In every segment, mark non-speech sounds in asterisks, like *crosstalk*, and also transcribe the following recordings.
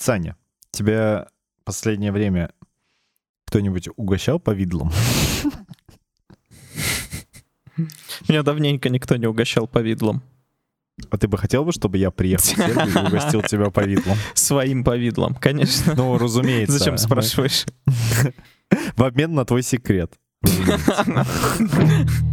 Саня, тебя последнее время кто-нибудь угощал повидлом? Меня давненько никто не угощал повидлом. А ты бы хотел бы, чтобы я приехал в Сербию и угостил тебя повидлом? *laughs* Своим повидлом, конечно. Ну, разумеется. Зачем спрашиваешь? *laughs* В обмен на твой секрет. *laughs*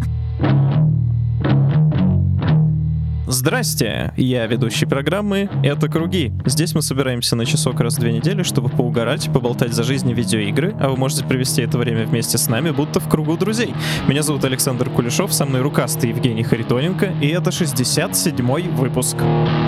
Здрасте, я ведущий программы «Это Круги». Здесь мы собираемся на часок раз в две недели, чтобы поугарать, поболтать за жизнь видеоигры, а вы можете провести это время вместе с нами, будто в кругу друзей. Меня зовут Александр Кулешов, со мной рукастый Евгений Харитоненко, и это 67-й выпуск. Блин,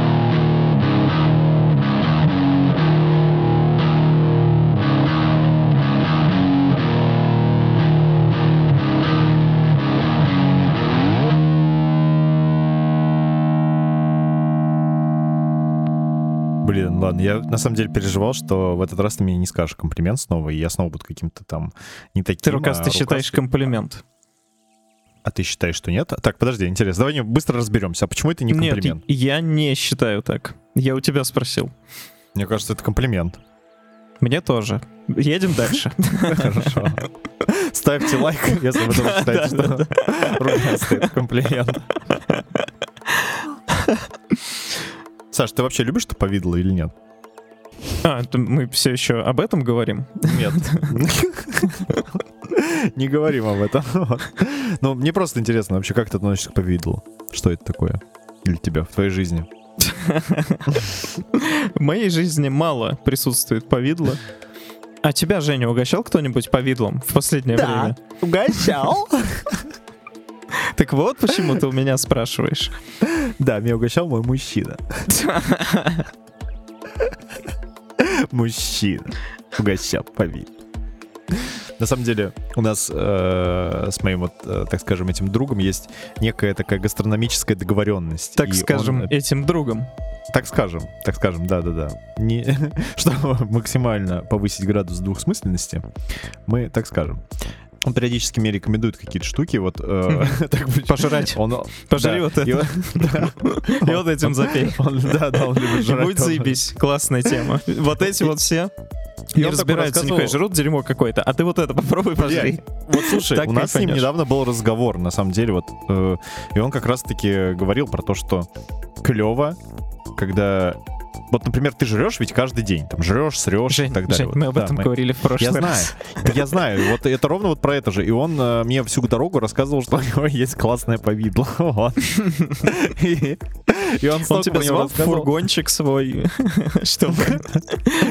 ладно, я на самом деле переживал, что в этот раз ты мне не скажешь комплимент снова, и я снова буду каким-то там не таким. Ты рукастый а считаешь рукастый. комплимент? А ты считаешь, что нет? Так, подожди, интересно. Давай быстро разберемся. А почему это не Нет, комплимент? я не считаю так. Я у тебя спросил. Мне кажется, это комплимент. Мне тоже. Едем дальше. *laughs* Хорошо. Ставьте лайк, если вы тоже считаете, что рукастый комплимент. *laughs* Саш, ты вообще любишь повидло или нет? А, это мы все еще об этом говорим? Нет. Не говорим об этом. Вот. Ну, мне просто интересно вообще, как ты относишься к повидлу? Что это такое? Для тебя в твоей жизни? В моей жизни мало присутствует повидло. А тебя, Женя, угощал кто-нибудь повидлом в последнее время? Угощал? Так вот, почему ты у меня спрашиваешь. Да, меня угощал мой мужчина. Мужчина. Угощал повидло. На самом деле, у нас э, с моим, вот, э, так скажем, этим другом есть некая такая гастрономическая договоренность. Так скажем, он, этим другом. Так скажем, так скажем, да-да-да. Не, *laughs* чтобы максимально повысить градус двухсмысленности, мы так скажем. Он периодически мне рекомендует какие-то штуки, вот... э, *laughs* так Пожрать. Он, Пожри да, вот это. И вот *laughs* этим запей. Да, да, он любит жрать будь тоже. заебись. Классная тема. Вот эти вот все И не разбираются, нихуя, жрут дерьмо какое-то. А ты вот это попробуй пожри. Вот слушай, Так у нас с ним недавно был разговор, на самом деле, вот, э, и он как раз-таки говорил про то, что клево, когда, вот, например, ты жрешь ведь каждый день, там, жрешь, срешь и Жень, так далее. Жень, Вот, мы об да, этом мы- говорили в прошлый Я знаю, раз. Да *laughs* я знаю, вот это ровно вот про это же. И он э, мне всю дорогу рассказывал, что у него *laughs* есть классное повидло. *laughs* Вот. И и он Он него звал фургончик свой, чтобы Да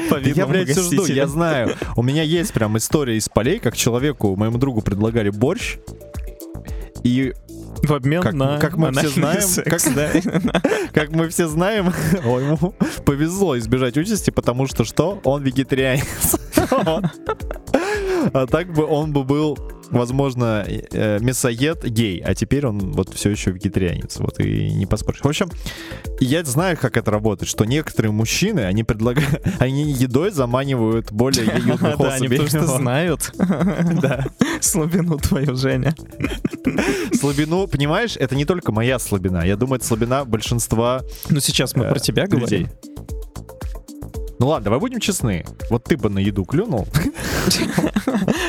повидлом Я, блядь, все жду, я знаю. У меня есть прям история из полей, как человеку, моему другу предлагали борщ, и В обмен Как- на как мы все знаем, секс, как- да. *laughs* Как мы все знаем, *laughs* ему повезло избежать участи, потому что что? Он вегетарианец. *laughs* А так бы он бы был, возможно, э, мясоед гей, а теперь он вот все еще вегетарианец. Вот и не поспоришь. В общем, я знаю, как это работает, что некоторые мужчины, они предлагают, *laughs* они едой заманивают более юных *laughs* Да, они потому что *laughs* знают Да. слабину твою, Женя. Слабину, понимаешь, это не только моя слабина. Я думаю, это слабина большинства Ну сейчас мы Э, про тебя говорим. Ну ладно, давай будем честны. Вот ты бы на еду клюнул.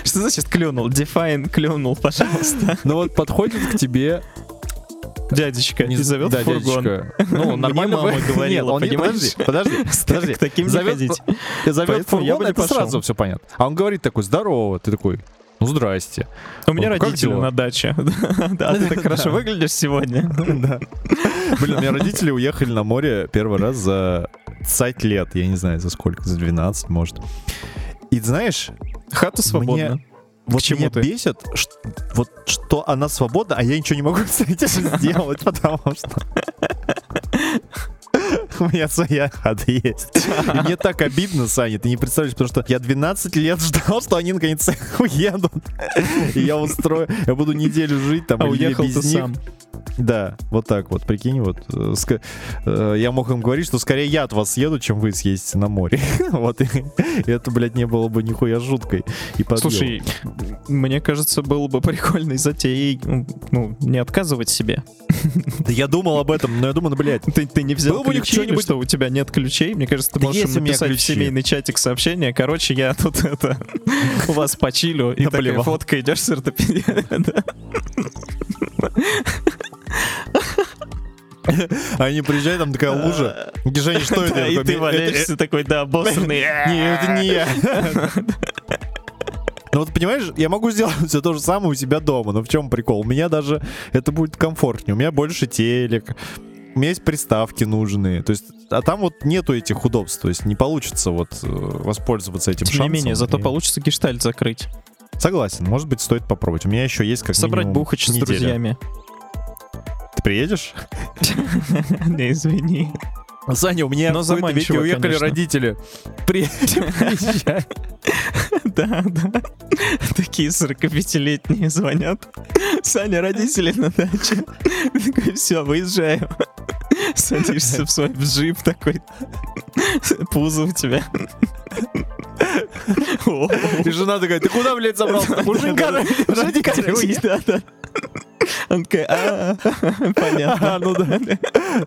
Что значит клюнул? Define клюнул, пожалуйста. Ну вот подходит к тебе... Дядечка, не зовет да, фургон. дядечка. Ну, Мне нормально мама бы- говорила, Нет, он не- понимаешь? Подожди, подожди. К таким Зовет- ходить. *laughs* Зовет Поэтому я фургон, бы не это пошел. сразу все понятно. А он говорит такой, здорово. Ты такой, ну здрасте. У меня Ну, родители на даче. *laughs* Да, ты так хорошо выглядишь сегодня. *laughs* Да. Блин, у меня родители уехали на море первый раз за 20 лет. Я не знаю, за сколько, за 12, может. И знаешь, Хата свободна. вот чему меня ты? бесит, ш- вот что она свободна, а я ничего не могу *laughs* с этим сделать, потому что у меня своя хата есть. И мне так обидно, Саня, ты не представляешь, потому что я 12 лет ждал, что они наконец *laughs* уедут. И я устрою, я буду неделю жить там А уехал без ты них. сам. Да, вот так вот, прикинь, вот. э, э, Я мог им говорить, что скорее я от вас съеду, чем вы съездите на море. *laughs* Вот, и и это, блядь, не было бы нихуя жуткой. И подъем. Слушай, Мне кажется, было бы прикольной затеей, ну, не отказывать себе. *laughs* Да я думал об этом, но я думаю, ну, блядь, Ты, ты не взял Было ключи или что, у тебя нет ключей? Мне кажется, ты Да можешь написать в семейный чатик сообщение. Короче, я тут *laughs* это у вас почилю, и такая фотка идешь с ортопедией. Они приезжают, там такая лужа. Женя, что *laughs* это? И ты «Э, э, валяешься такой, да, обоссанный. *laughs* Не, это не я. *laughs* Ну вот понимаешь, я могу сделать все то же самое у себя дома, но в чем прикол? У меня даже это будет комфортнее, у меня больше телек, у меня есть приставки нужные, то есть, а там вот нету этих удобств, то есть не получится вот э, воспользоваться этим Тем не шансом. менее, зато И- получится гештальт закрыть. Согласен, может быть, стоит попробовать. У меня еще есть как Собрать бухач с друзьями. Ты приедешь? *laughs* Не, извини. Саня, у меня Но в какой-то веке уехали конечно. родители. Приезжай. *laughs* Да, да. Такие 45-летние звонят. Саня, родители на даче. Такой, все, выезжаю. Садишься в свой джип такой. Пузо у тебя. И жена такая, ты куда, блядь, собрался? Муженька, родители Да, да. Он такой, а, *laughs* понятно. *laughs* Ну да.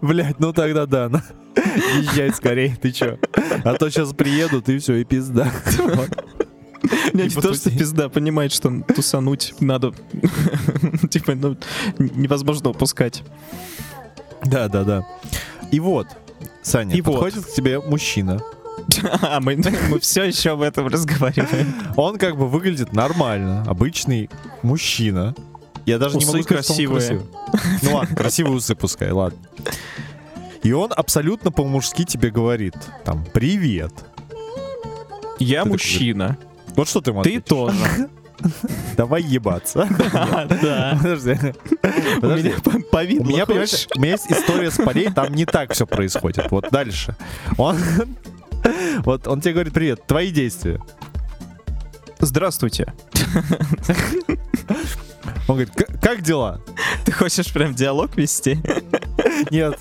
Блять, ну тогда да. Езжай скорее, ты чё? А то сейчас приедут и все, и пизда. Вот. Не, то, что пизда, понимает, что тусануть надо. *laughs* Типа, ну, невозможно упускать. Да, да, да. И вот, Саня, И вот. подходит к тебе мужчина. А, мы, мы все еще об этом разговариваем. Он как бы выглядит нормально, обычный мужчина. Я даже не Усы могу сказать, что он красивый. Ну ладно, красивые усы пускай, ладно. И он абсолютно по-мужски тебе говорит, там, привет. Я Ты мужчина. Вот что ты ему Ты тоже. *laughs* Давай ебаться. *laughs* Да. Подожди. У Подожди. меня по- по виду У меня, понимаешь, у меня есть история с полей, там не так все происходит. Вот дальше. Он, *laughs* вот он тебе говорит, привет, твои действия. Здравствуйте. Он говорит, «К- как дела? Ты хочешь прям диалог вести? Нет.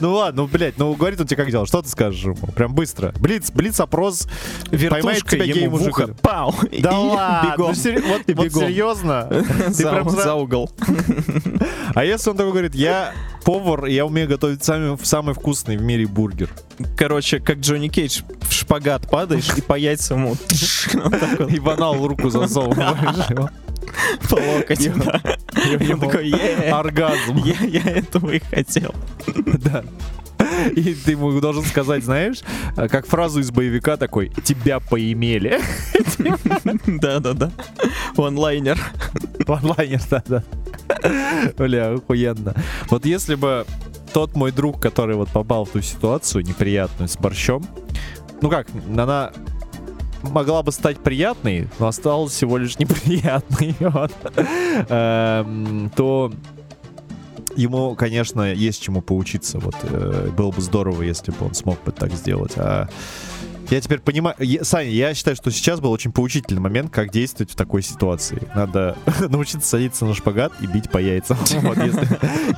Ну ладно, ну, блядь, ну говорит он тебе как дела, что ты скажешь ему? Прям быстро. Блиц, блиц опрос. Поймает тебя гей-мужик. ухо. Пау! Да ладно, бегом. ну, вот, серьезно? Ты прям за угол. *laughs* А если он такой говорит, я повар, я умею готовить самый, самый вкусный в мире бургер. Короче, как Джонни Кейдж в шпагат падаешь и по яйцам ему *laughs* И банал руку засовываешь. по локоть. Ему такой, «Е, Оргазм. я я этого и хотел. *laughs* Да. И ты ему должен сказать, знаешь, э, как фразу из боевика такой, тебя поимели. *laughs* Да-да-да. Онлайнер. Онлайнер, да-да. Бля, охуенно. Вот если бы тот мой друг, который вот попал в ту ситуацию неприятную с борщом, ну как, она могла бы стать приятной, но осталась всего лишь неприятной, *laughs* вот, Эм, то ему, конечно, есть чему поучиться. Вот э, было бы здорово, если бы он смог бы так сделать. А я теперь понимаю, я- Саня, я считаю, что сейчас был очень поучительный момент, как действовать в такой ситуации. Надо *laughs* научиться садиться на шпагат и бить по яйцам. *laughs* Вот, если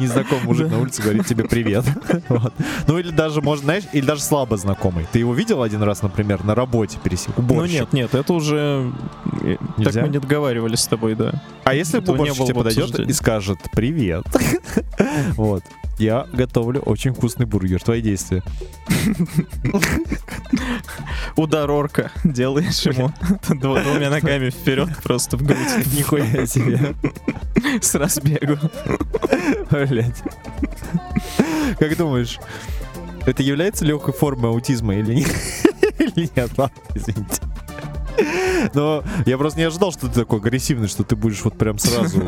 незнакомый мужик на улице говорит тебе привет. *laughs* Вот. Ну или даже, может, знаешь, или даже слабо знакомый. Ты его видел один раз, например, на работе пересек? Ну нет, нет, это уже... э, Нельзя? Так мы не договаривались с тобой, да. А если Этого уборщик тебе подойдет и скажет «Привет». Вот. Я готовлю очень вкусный бургер. Твои действия. Удар орка делаешь ему двумя ногами вперед просто в грудь. Нихуя себе. С разбегу. Блять. Как думаешь, это является легкой формой аутизма или нет? Или нет? Ладно, извините. Но я просто не ожидал, что ты такой агрессивный, что ты будешь вот прям сразу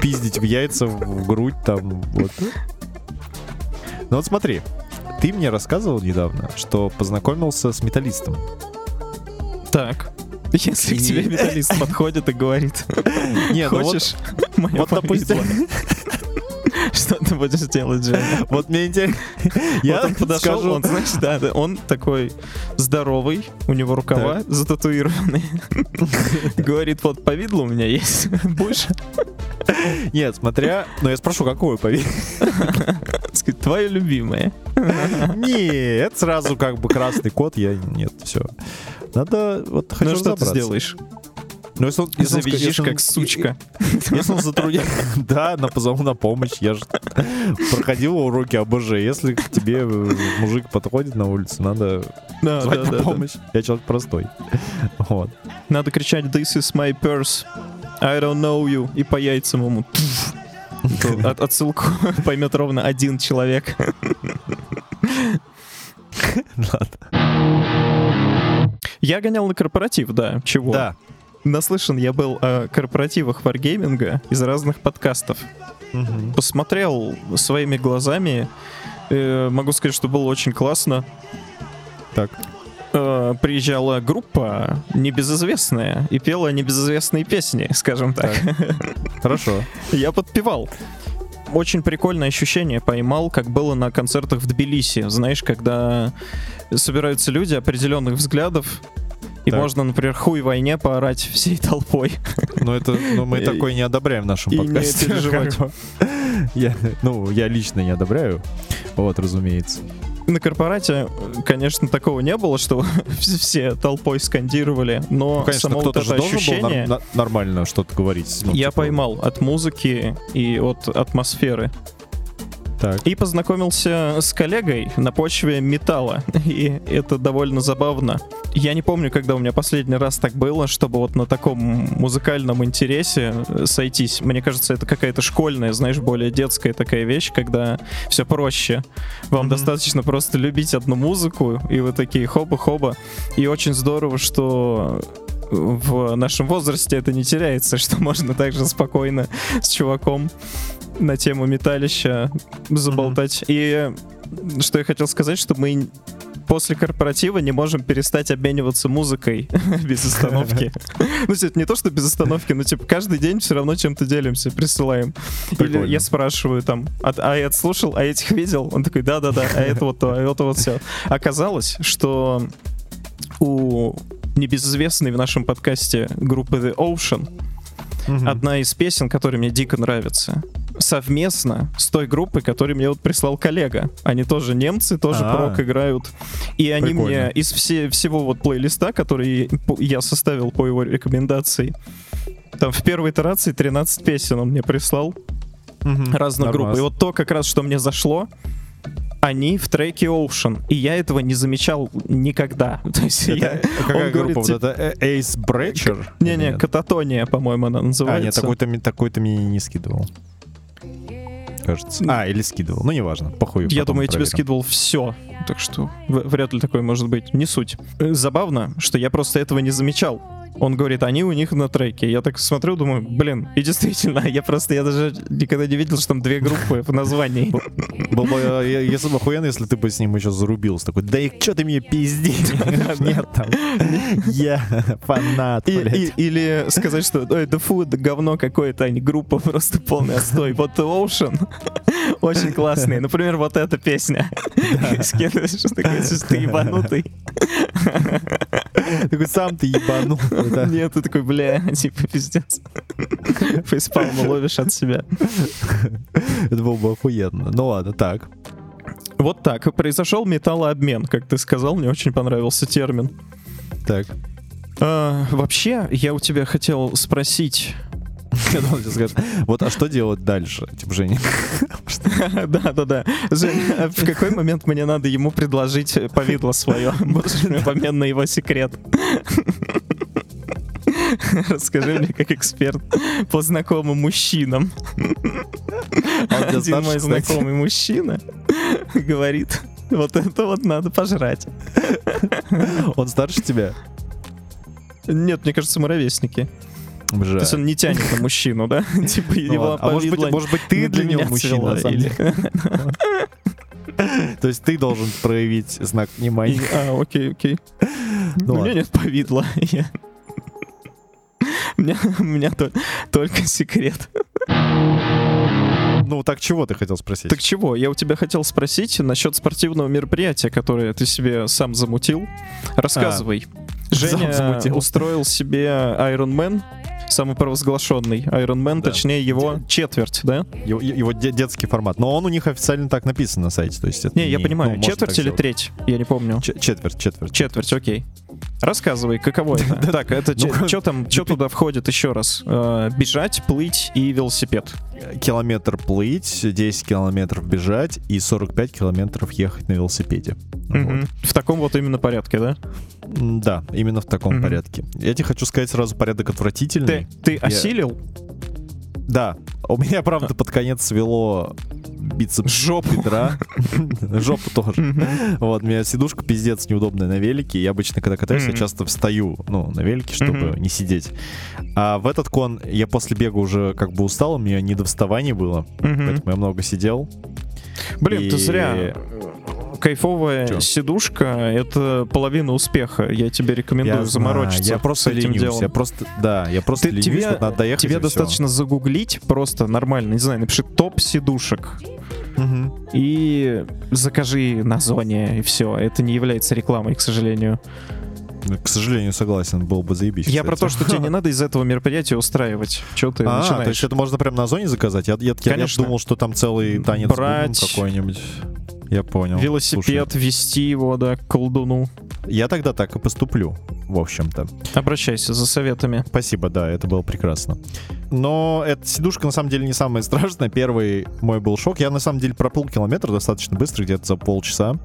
пиздить в яйца, в грудь там, вот. Ну вот смотри, ты мне рассказывал недавно, что познакомился с металлистом. Так. Если к И- тебе металлист *laughs* подходит и говорит, *laughs* Не, ну вот- хочешь мое вот, допустим, повидло?» *laughs* Что ты будешь делать, Женя? вот мне интересно. Я вот он подошел, скажу- он, знаешь, да, да, он такой здоровый, у него рукава зататуированные. Говорит, вот повидло у меня есть. Будешь? Нет, смотря... Ну, я спрошу, какую повинность? Сказать, твое любимое. Нет, сразу как бы красный кот, я... Нет, все. Надо вот хочу Ну что ты сделаешь? Ну, если он, если если он- как сучка. Если он затрудняет... *laughs* Да, на позову на помощь. Я же проходил уроки АБЖ. Если к тебе э, мужик подходит на улице, надо Да, звать да, на да, да. помощь. Я человек простой. Вот. Надо кричать «This is my purse, I don't know you» и по яйцам ему. Пф. От- Отсылку *laughs* поймет ровно один человек. Ладно. Я гонял на корпоратив, да. Чего? Да. Наслышан я был о корпоративах варгейминга из разных подкастов. Мгм. Посмотрел своими глазами. Э, могу сказать, что было очень классно. Так. Э, приезжала группа небезызвестная и пела небезызвестные песни, скажем так. *laughs* Хорошо. Я подпевал. Очень прикольное ощущение поймал, как было на концертах в Тбилиси. Знаешь, когда собираются люди определенных взглядов, и Так. можно, например, хуй войне поорать всей толпой. Но это, но мы *laughs* И- такое не одобряем в нашем подкасте. *laughs* Я, ну, я лично не одобряю. Вот, разумеется. На корпорате, конечно, такого не было, что *laughs* все толпой скандировали, но Ну, конечно, само вот это ощущение нар- на- нормально что-то говорить. ну, я типа, поймал от музыки и от атмосферы. Так. И познакомился с коллегой на почве металла. *laughs* И это довольно забавно. Я не помню, когда у меня последний раз так было, чтобы вот на таком музыкальном интересе э, сойтись. Мне кажется, это какая-то школьная, знаешь, более детская такая вещь, когда все проще. Вам Мгм. достаточно просто любить одну музыку, и вы такие хоба-хоба. И очень здорово, что в нашем возрасте это не теряется, *laughs* что можно также спокойно с чуваком на тему металища заболтать. И что я хотел сказать, что мы после корпоратива не можем перестать обмениваться музыкой *laughs* без остановки. Ну, это не то, что без остановки, но типа каждый день все равно чем-то делимся, присылаем. Или я спрашиваю там, а, а это слушал, а этих видел? Он такой, да-да-да, а это вот то, а это вот все. Оказалось, что у небезызвестной в нашем подкасте группы The Ocean одна из песен, которая мне дико нравится, совместно с той группой, которую мне вот прислал коллега. Они тоже немцы, тоже А. прок играют. И они Прикольно. мне из все, всего вот плейлиста, который я составил по его рекомендации, там в первой итерации 13 песен он мне прислал Мгм. разных групп. И вот то как раз, что мне зашло, они в треке Ocean. И я этого не замечал никогда. *laughs* То есть я... Это- какая он говорит, группа? Вот типа, это Ace Breacher? Не-не, кататония, по-моему, она А, нет, называется. такой-то, такой-то мне не скидывал. Кажется. А, или скидывал. Ну, неважно. Похуй. Я думаю, я тебе проверим. скидывал все. Так что вряд ли такое может быть. Не суть. Э, Забавно, что я просто этого не замечал. Он говорит, они у них на треке. Я так смотрю, думаю, блин, и действительно, я просто, я даже никогда не видел, что там две группы в названии. Был бы, э, я- если бы охуенно, если ты бы с ним еще зарубился. Такой, да и что ты мне пиздишь? *laughs* Нет там. Я фанат, или сказать, что ой, да фу, да говно какое-то, они группа просто полный отстой. Вот The Ocean очень классные. Например, вот эта песня. Скидываешь, что ты ебанутый. *laughs* Такой, сам ты ебанутый. *laughs* да. Нет, ты такой, бля, *laughs* типа, пиздец. Фейспалму ловишь от себя. Это было бы охуенно. Ну ладно, так. Вот так. Произошел металлообмен, как ты сказал, мне очень понравился термин. Так. А, вообще, я у тебя хотел спросить. *laughs* Вот, а что делать дальше? Типа, Женя. *laughs* *laughs* Да, да, да. Жень, а в какой момент мне надо ему предложить повидло свое? В обмен на его секрет? Расскажи мне, как эксперт по знакомым мужчинам. А Один старше, мой знакомый мужчина говорит, вот это вот надо пожрать. Он старше тебя? Нет, мне кажется, мы ровесники. То Бля. есть он не тянет на мужчину, да? *laughs* *laughs* Типа Ну его. А может быть, повидло может быть, ты для него мужчина, на самом деле. То есть ты должен проявить знак внимания. А, окей, окей. Ну У меня нет повидла. *laughs* У меня, то- только секрет. Ну, так чего ты хотел спросить? Так чего, я у тебя хотел спросить насчет спортивного мероприятия, которое ты себе сам замутил. Рассказывай. Сам Женя замутил. устроил себе Iron Man, самопровозглашенный Iron Man, Да. точнее его четверть, да? Его, его де- детский формат. Но он у них официально так написан на сайте. То есть это Не, я не- понимаю, ну, четверть или треть, я не помню. Ч- четверть, четверть. Четверть, окей. Рассказывай, каково это? *laughs* Так, это Ну, что там, что туда входит еще раз? Э, Бежать, плыть и велосипед. Километр плыть, 10 километров бежать и 45 километров ехать на велосипеде. В таком вот именно порядке, да? Да, именно в таком порядке. Я тебе хочу сказать сразу, порядок отвратительный. Ты осилил? Да, у меня, правда, под конец свело бицепс Жопу. бедра. *laughs* Жопу тоже. Вот, у меня сидушка пиздец неудобная на велике. Я обычно, когда катаюсь, я часто встаю, ну, на велике, чтобы не сидеть. А в этот кон я после бега уже как бы устал, у меня не до вставания было. Поэтому я много сидел. Блин, ты зря. Кайфовая Чё? сидушка — это половина успеха. Я тебе рекомендую Я заморочиться знаю, я просто этим ленюсь. делом. Я просто, да, я просто Ты- ленюсь, тебе- вот надо доехать Тебе достаточно загуглить просто нормально, не знаю, напиши топ сидушек Мгм. и закажи на зоне, и все. Это не является рекламой, к сожалению. Ну, К сожалению, согласен, был бы заебись. Я про то, кстати. что тебе *laughs* не надо из этого мероприятия устраивать. Че ты А, начинаешь? то есть это можно прям на зоне заказать? Я, я, я- я Конечно. думал, что там целый танец какой-нибудь. Я понял. Велосипед, вести его, да, к колдуну. Слушай, я тогда так и поступлю, в общем-то. Обращайся за советами. Спасибо, да, это было прекрасно. Но эта сидушка на самом деле не самая страшная. Первый мой был шок. Я на самом деле проплыл километр достаточно быстро, где-то за полчаса.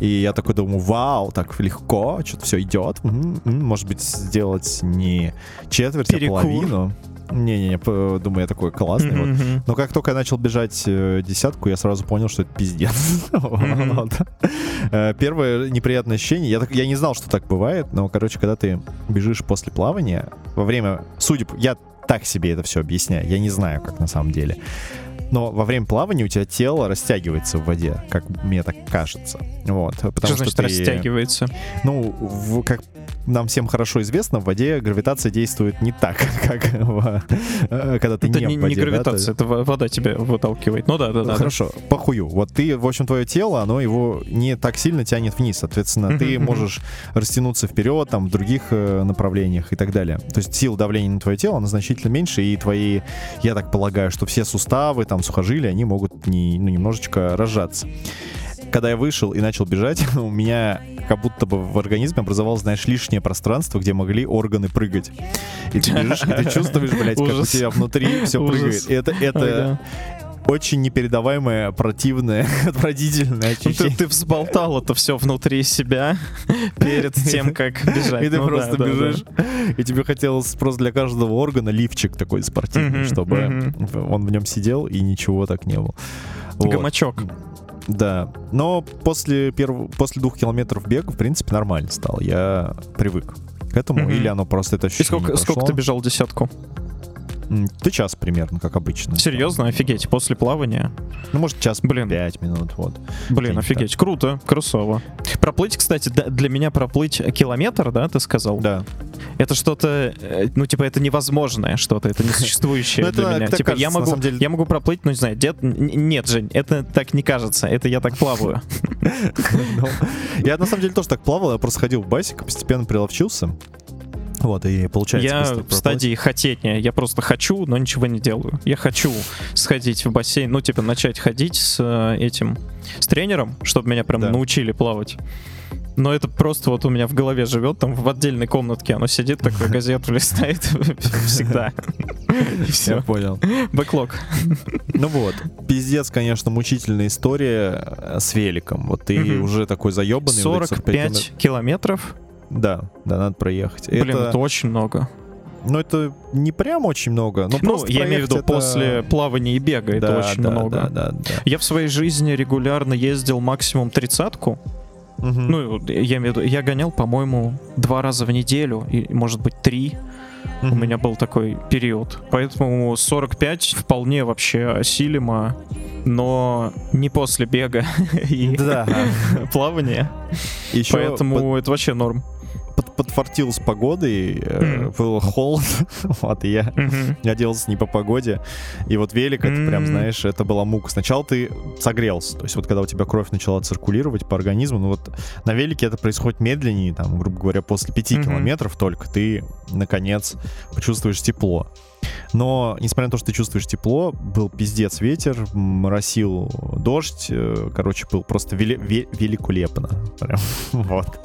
И я такой думаю, вау, так легко, что-то все идет. Может быть, сделать не четверть, Перекур. а половину. Не-не-не, думаю, я такой классный. вот. Мгм. Но как только я начал бежать э, десятку, я сразу понял, что это пиздец. *laughs* Вот. Э, Первое неприятное ощущение, я, так- я не знал, что так бывает, но, короче, когда ты бежишь после плавания, во время, судя по... Я так себе это все объясняю, я не знаю, как на самом деле. Но во время плавания у тебя тело растягивается в воде, как мне так кажется. Вот. Потому Что значит ты- растягивается? ну, в- как нам всем хорошо известно, в воде гравитация действует не так, *laughs* как в- э, когда ты Это не не, в воде. не да, гравитация, это во- вода тебя выталкивает. Ну да, да, да. хорошо, похую. Вот ты, в общем, твое тело, оно его не так сильно тянет вниз. Соответственно, ты можешь растянуться вперед, там, в других э, направлениях и так далее. То есть сила давления на твое тело, она значительно меньше, и твои, я так полагаю, что все суставы, там, сухожилия, они могут не, ну, немножечко разжаться. Когда я вышел и начал бежать, *laughs* у меня как будто бы в организме образовалось, знаешь, лишнее пространство, где могли органы прыгать. И ты бежишь, и ты чувствуешь, блядь, как у тебя внутри все прыгает. И это, это очень непередаваемое, противное, *laughs* отвратительное Ну, Ты, ощущение. ты взболтал это все внутри себя перед тем, *laughs* как бежать. И ты Ну да, просто да, да. бежишь, и тебе хотелось просто для каждого органа лифчик такой спортивный, чтобы он в нем сидел и ничего так не было. Вот. Гамачок. Да. Но после, перв... после двух километров бега, в принципе, нормально стало. Я привык к этому. Мгм. Или оно просто это И ощущение сколько, сколько прошло. ты бежал десятку? Ты час примерно, как обычно. Серьезно, офигеть, после плавания? Ну, может, час Блин. пять минут, вот. Блин, офигеть, круто, красово. Проплыть, кстати, для меня проплыть километр, да, ты сказал? Да. Это что-то, э, ну, типа, это невозможное что-то, это несуществующее *laughs* Ну, для меня. так Типа, я могу, я могу проплыть, ну, не знаю, дед... Нет, Жень, это так не кажется, это я так плаваю. *laughs* Ну, Я на самом деле тоже так плавал, я просто ходил в басик, постепенно приловчился. Вот, и получается Я в стадии хотения. Я просто хочу, но ничего не делаю. Я хочу сходить в бассейн, ну, типа, начать ходить с э, этим, с тренером, чтобы меня прям Да. научили плавать. Но это просто вот у меня в голове живет, там в отдельной комнатке оно сидит, такое *laughs* газету листает *laughs* всегда. И Я все. понял. Бэклог. Ну вот, пиздец, конечно, мучительная история э, с великом. Вот ты уже такой заебанный. вот эти 45 километров. Да, да, надо проехать. Блин, это, это очень много. Ну, это не прям очень много. Ну, Ну, я имею в виду это- после плавания и бега, это Да, очень да, много. Да, да, да. Я в своей жизни регулярно ездил максимум тридцатку. Мгм. Ну, я имею в виду, я гонял, по-моему, два раза в неделю, и, может быть, три. У Мгм. меня был такой период. Поэтому 45 вполне вообще осилимо, но не после бега *laughs* и *laughs* плавания. Поэтому это вообще норм. Под, подфартил с погодой, э, Мгм. было холодно, *laughs* вот, и я Мгм. оделся не по погоде, и вот велик, это прям, знаешь, это была мука. Сначала ты согрелся, то есть вот когда у тебя кровь начала циркулировать по организму, ну вот на велике это происходит медленнее, там, грубо говоря, после пяти Мгм. километров только ты, наконец, почувствуешь тепло. Но, несмотря на то, что ты чувствуешь тепло, был пиздец ветер, моросил дождь. э, Короче, был просто вели- ве- великолепно. Прям, *laughs* вот.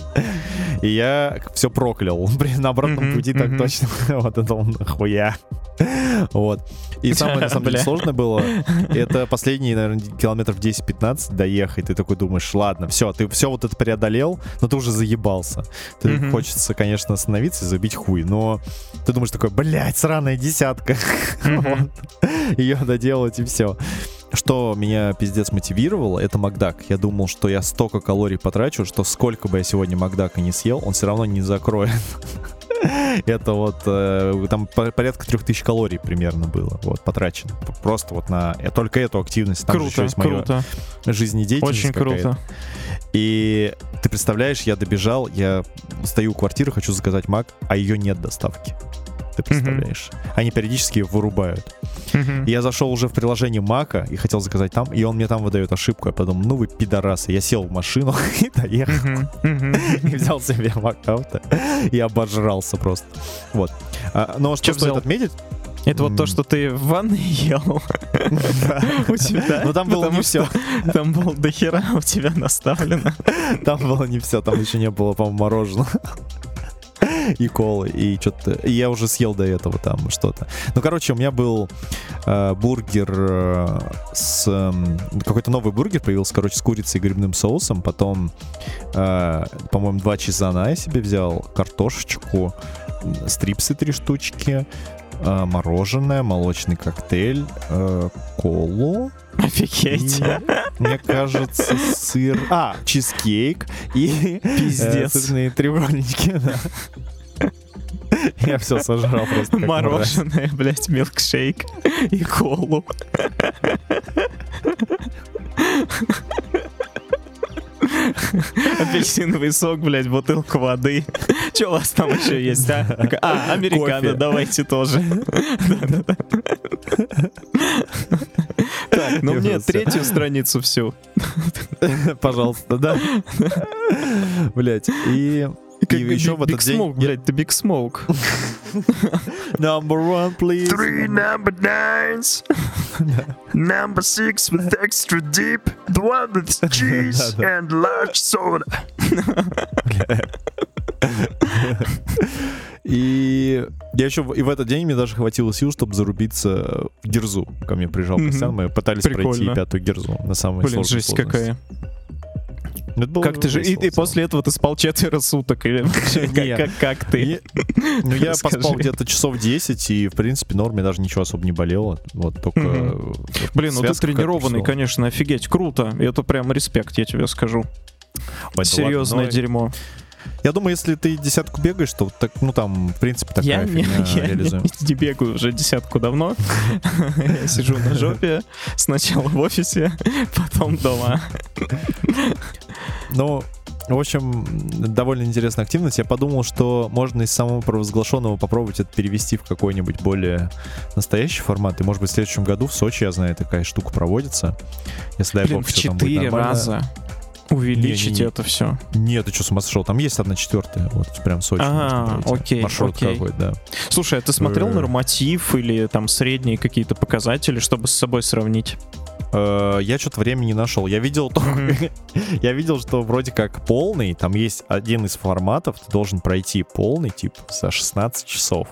И я все проклял. *laughs* Блин, на обратном пути так точно. *laughs* Вот это он нахуя. Вот. И самое, на самом деле, сложное было, это последние, наверное, километров 10-15 доехать. Ты такой думаешь, ладно, все, ты все вот это преодолел, но ты уже заебался. Ты хочется, конечно, остановиться и забить хуй, но ты думаешь такой, блядь, сраная десятка. Мгм. Ее доделать и все. Что меня пиздец мотивировало, это Макдак. Я думал, что я столько калорий потрачу, что сколько бы я сегодня Макдака не съел, он все равно не закроет. *laughs* Это вот э, там по- порядка 3000 калорий примерно было, вот, потрачено. Просто вот на э, только эту активность. Там же еще Круто, круто. жизнедеятельность Очень круто. И ты представляешь, я добежал, я стою у квартиры, хочу заказать мак, а ее нет доставки. Ты представляешь? Они периодически вырубают. И я зашел уже в приложение Мака и хотел заказать там, и он мне там выдает ошибку. Я подумал, ну вы пидорасы. Я сел в машину *laughs* и доехал. Мгм. И взял себе Мак авто и обожрался просто. Вот. А, но что Чё стоит взял? отметить? Это вот то, что ты в ванной ел *laughs* у тебя. Ну там было не все. что Там было дохера у тебя наставлено. Там было не все, там еще не было, по-моему, мороженого. *laughs* И колы, и что-то. И я уже съел до этого там что-то. Ну, короче, у меня был э, бургер э, с... эм, какой-то новый бургер появился, короче, с курицей и грибным соусом. Потом, э, по-моему, два чизана я себе взял, картошечку, стрипсы три штучки, э, мороженое, молочный коктейль, э, колу. Офигеть. И, Мне кажется, сыр... А, чизкейк и э, Пиздец. сырные треугольнички, да. Я все сожрал просто. Мороженое, блядь, милкшейк и колу. Апельсиновый сок, блядь, бутылка воды. Че у вас там еще есть, а? А, американо, давайте тоже. Так, ну мне третью страницу всю. Пожалуйста, да. Блять, и... Как И еще в этот Big день... Smoke, блядь, ты Big Smoke. *laughs* Number one, please. number nines. Number six with extra deep. The one with *laughs* cheese and large soda. *laughs* И я еще в- и в этот день мне даже хватило сил, чтобы зарубиться в Герзу. Ко мне приезжал. Костян, мы пытались пройти пятую Герзу на самой Блин, сложной жесть сложности. какая. Ну, это было Как ты же... И целом. после этого ты спал четверо суток или вообще *laughs* как- как- как ты? И- Ну, я *laughs* поспал где-то часов 10, и, в принципе, норме даже ничего особо не болело. Вот только... Блин, ну ты тренированный, конечно, офигеть, круто. Это прям респект, я тебе скажу. Ой, Серьезное ладно, дерьмо. Я думаю, если ты десятку бегаешь, то так, ну там, в принципе, Я, такая не, фигня *laughs* я не- реализуема. *laughs* не бегаю уже десятку давно. *laughs* Я сижу на жопе. Сначала в офисе, потом дома. Ну, в общем, довольно интересная активность. Я подумал, что можно из самого провозглашенного попробовать это перевести в какой-нибудь более настоящий формат. И, может быть, в следующем году в Сочи, я знаю, такая штука проводится. Если, дай Блин, бог, в четыре раза увеличить Не-не-не. это все. Нет, ты что, с ума сошел? Там есть одна четвертая, вот прям Сочи. А, окей, Маршрут окей. какой-то, да. Слушай, а ты смотрел Э. норматив или там средние какие-то показатели, чтобы с собой сравнить? Э, Я что-то времени не нашел. Я видел *laughs* я видел, что вроде как полный, там есть один из форматов, ты должен пройти полный, типа, за 16 часов.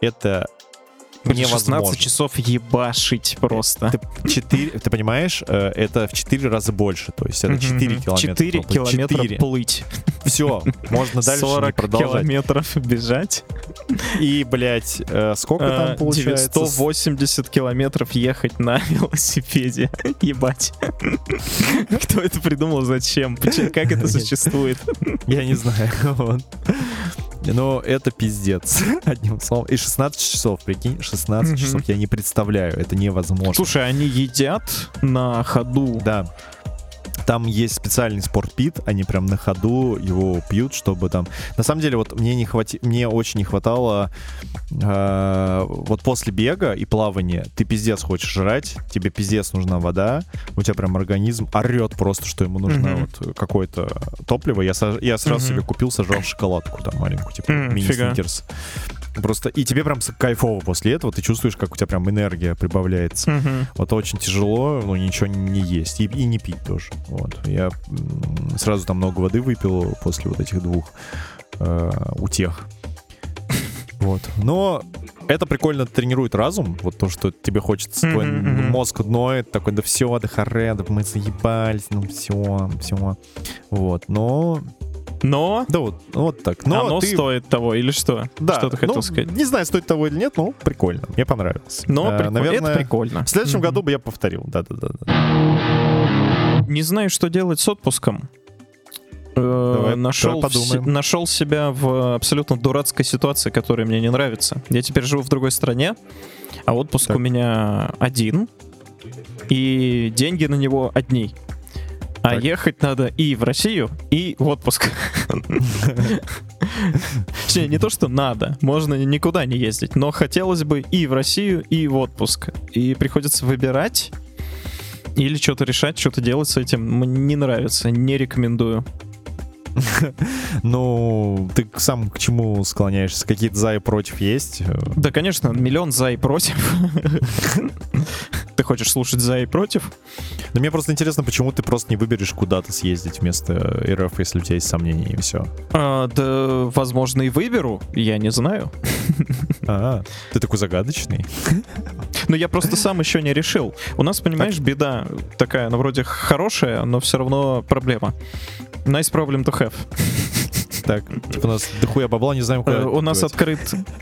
Это невозможно. 16 часов ебашить просто. Ты, 4, ты понимаешь, э, это в 4 раза больше, то есть это 4 километра. 4 километра плыть. Все, можно дальше не 40 продолжать. километров бежать. И, блядь, э, сколько Э, там получается? 180 километров ехать на *laughs* велосипеде. Ебать. Кто это придумал? Зачем? Как это существует? Я не знаю. *laughs* Но это пиздец, *laughs* одним словом. И 16 часов, прикинь, 16 Мгм. часов, я не представляю, это невозможно. Слушай, они едят на ходу. Да. Там есть специальный спортпит, они прям на ходу его пьют, чтобы там... На самом деле, вот мне не хвати... мне очень не хватало... э, Вот после бега и плавания ты пиздец хочешь жрать, тебе пиздец нужна вода, у тебя прям организм орет просто, что ему нужно Мгм. вот какое-то топливо. Я, сож- я сразу Мгм. себе купил, сожрал шоколадку там маленькую, типа М, фига. Просто и тебе прям кайфово после этого, ты чувствуешь, как у тебя прям энергия прибавляется. Мгм. Вот очень тяжело, ну, ничего не есть. И, и не пить тоже. Вот. Я сразу там много воды выпил после вот этих двух э, утех. *laughs* Вот. Но это прикольно тренирует разум. Вот то, что тебе хочется, твой мгм. мозг ноет, такой, да все, да харе, да мы заебались, ну все, все. Вот. Но, Но да вот, вот так. Но оно ты... стоит того, или что? Да, Что ты хотел ну, сказать? Не знаю, стоит того или нет, но прикольно. Мне понравилось. Но Э, прикольно. наверное, это прикольно. В следующем Мгм. году бы я повторил. Да-да-да. Не знаю, что делать с отпуском. Э, Давай, нашел, давай вс- нашел себя в абсолютно дурацкой ситуации, которая мне не нравится. Я теперь живу в другой стране, а отпуск Так. у меня один, и деньги на него одни. А Так. ехать надо и в Россию, и в отпуск. Точнее, не то, что надо, можно никуда не ездить, но хотелось бы и в Россию, и в отпуск. И приходится выбирать или что-то решать, что-то делать с этим. Мне не нравится, не рекомендую. *laughs* Ну, ты сам к чему склоняешься? Какие-то за и против есть? Да, конечно, миллион за и против. *laughs* Ты хочешь слушать за и против? Но мне просто интересно, почему ты просто не выберешь куда-то съездить вместо РФ, если у тебя есть сомнения, и все. А, да, возможно, и выберу, я не знаю. *laughs* А, ты такой загадочный. *laughs* Но я просто сам еще не решил. У нас, понимаешь, беда такая, ну, вроде хорошая, но все равно проблема. Nice problem to have. *laughs* Так, у нас дохуя бабла, не знаем, куда Э, У нас открыт...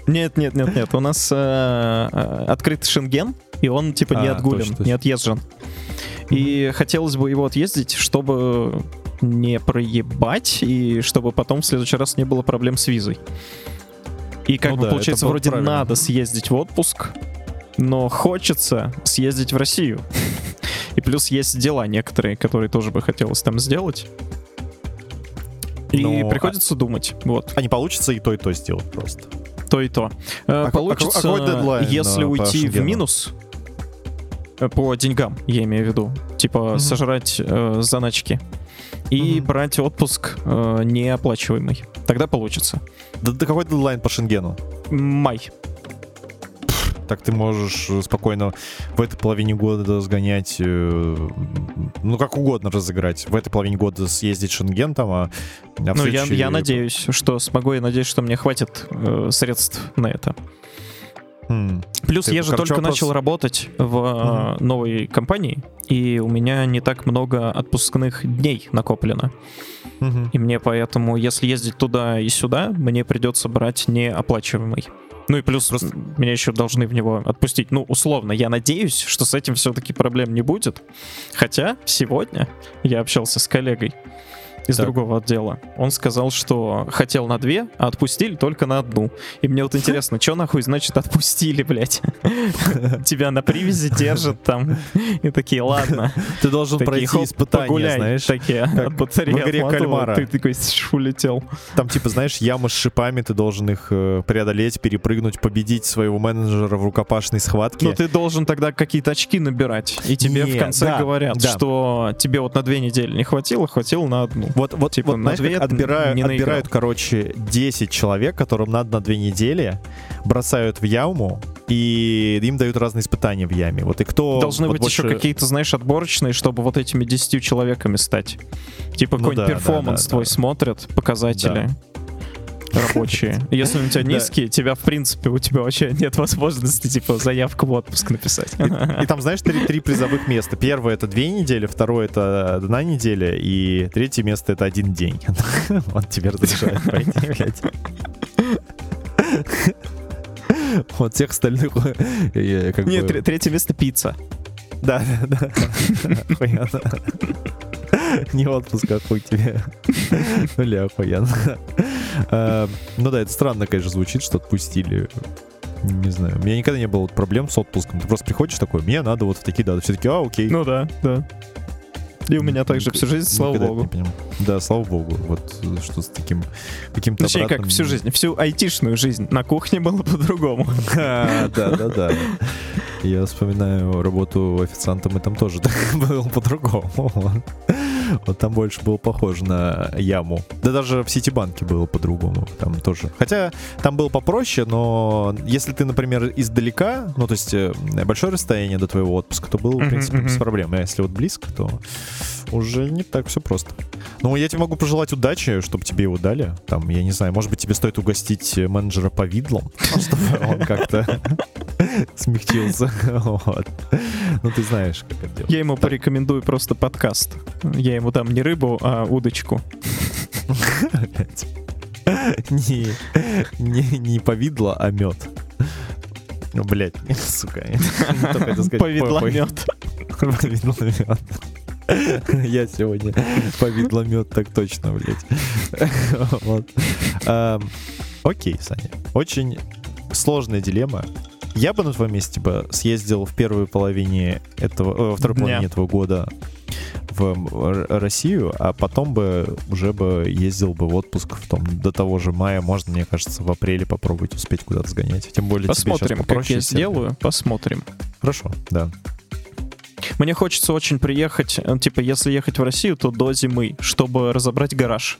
Нет, нет, нет, нет. У нас э, э, открыт Шенген, и он типа не А, отгулен, точно, точно. не отъезжен. И хотелось бы его отъездить, чтобы не проебать, и чтобы потом в следующий раз не было проблем с визой. И как Ну бы да, получается, вроде правильно. надо съездить в отпуск, но хочется съездить в Россию. *laughs* И плюс есть дела некоторые, которые тоже бы хотелось там сделать. И Но, а- приходится думать. Вот. А не получится и то, и то сделать просто. То и то. Э, А ка- Получится, а какой дедлайн, если э, уйти в минус, по деньгам, я имею в виду, типа Мгм. сожрать э, заначки, и Мгм. брать отпуск э, неоплачиваемый. Тогда получится. Да, да какой дедлайн по Шенгену? Май. Так ты можешь э, спокойно в этой половине года сгонять, э, ну как угодно разыграть. В этой половине года съездить в Шенген там, а, а Ну, я, я надеюсь, что смогу, и надеюсь, что мне хватит э, средств на это. Хм. Плюс Ты, я же только вопрос- начал работать в э, новой компании, и у меня не так много отпускных дней накоплено. Мгм. И мне поэтому, если ездить туда и сюда, мне придется брать неоплачиваемый. Ну и плюс Просто- меня еще должны в него отпустить. Ну, условно, я надеюсь, что с этим все-таки проблем не будет. Хотя сегодня я общался с коллегой из Так. другого отдела. Он сказал, что хотел на две, а отпустили только на одну. И мне вот *laughs* интересно, что нахуй значит отпустили, блядь? *laughs* Тебя на привязи держат там. И такие, ладно. Ты должен пройти испытание, погуляй. знаешь. Такие, от батареи в игре кальмара. Ты такой улетел. Там типа, знаешь, ямы с шипами, ты должен их э, преодолеть, перепрыгнуть, победить своего менеджера в рукопашной схватке. Ну, ты должен тогда какие-то очки набирать. И тебе в конце говорят, что тебе вот на две недели не хватило, хватило на одну. Вот, вот, Типа, вот на знаешь, две как наиграл. отбирают, короче, 10 человек, которым надо на две недели, бросают в яму, и им дают разные испытания в яме. Вот и кто... Должны вот быть еще больше- какие-то, знаешь, отборочные, чтобы вот этими десятью человеками стать. Типа Ну какой-нибудь да, да, перформанс да, твой да. смотрят, показатели. Рабочие. *laughs* Если у тебя низкие, тебя, в принципе, у тебя вообще нет возможности, типа, заявку в отпуск написать. И там, знаешь, три, призовых места. Первое — это две недели, второе — это одна неделя, и третье место — это один день. *laughs* Вот тебе разрешают *laughs* пойти, блядь. Вот всех остальных как Нет, третье место пицца. Да, да, да. Охуенно. Не отпуск, а хуй тебе. Бля, охуенно. Э, Ну да, это странно, конечно, звучит, что отпустили. Не знаю. У меня никогда не было вот проблем с отпуском. Ты просто приходишь такой, мне надо вот в такие даты. Все таки а, окей. Ну да, да. И у меня также всю жизнь, слава богу. Да, слава богу. Вот что с таким каким-то Точнее, как всю жизнь, всю айтишную жизнь. На кухне было по-другому. *laughs* А, Да, да, да. Я вспоминаю работу официантом, и там тоже *laughs* так было по-другому. Вот там больше было похоже на яму. Да даже в Ситибанке было по-другому. Там тоже. Хотя там было попроще, но если ты, например, издалека, ну, то есть э, большое расстояние до твоего отпуска, то было, в принципе, без проблем. А если вот близко, то уже не так все просто. Ну, я тебе могу пожелать удачи, чтобы тебе его дали. Там, я не знаю, может быть, тебе стоит угостить менеджера повидлом, *laughs* чтобы он как-то *laughs* смягчился. *laughs* Вот. Ну, ты знаешь, как это делать. Я ему порекомендую просто подкаст. Я ему дам не рыбу, а удочку. Не, не, не повидло, а мед. Ну, блядь, *laughs* сука. Повидло По- по- мед. Повидло мед. Я сегодня повидло мед, так точно, блядь. Вот. Ам, Окей, Саня. Очень сложная дилемма. Я бы на твоем месте бы съездил в первой половине этого, э, во второй Дня. половине этого года в Россию, а потом бы уже бы ездил бы в отпуск в том, до того же мая. Можно, мне кажется, в апреле попробовать успеть куда-то сгонять. Тем более тебе Посмотрим, сейчас как я сделаю. Посмотрим. Хорошо, да. Мне хочется очень приехать, э, типа, если ехать в Россию, то до зимы, чтобы разобрать гараж.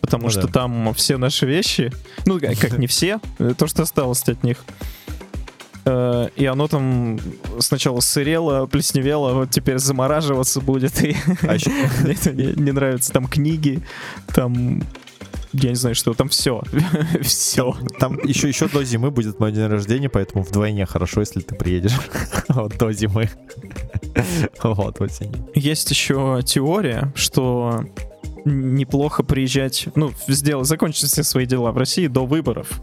Потому Ну что да. там все наши вещи, ну, как как не все, э, то, что осталось от них. Э, И оно там сначала сырело, плесневело, вот теперь замораживаться будет. И А еще, *laughs* мне это не, не нравится. Там книги, там... Я не знаю, что там все. *laughs* Все. Там еще, еще до зимы будет мой день рождения, поэтому вдвойне хорошо, если ты приедешь *laughs* вот до зимы. Вот, осенью. Есть еще теория, что неплохо приезжать, ну, сделать, закончить все свои дела в России до выборов.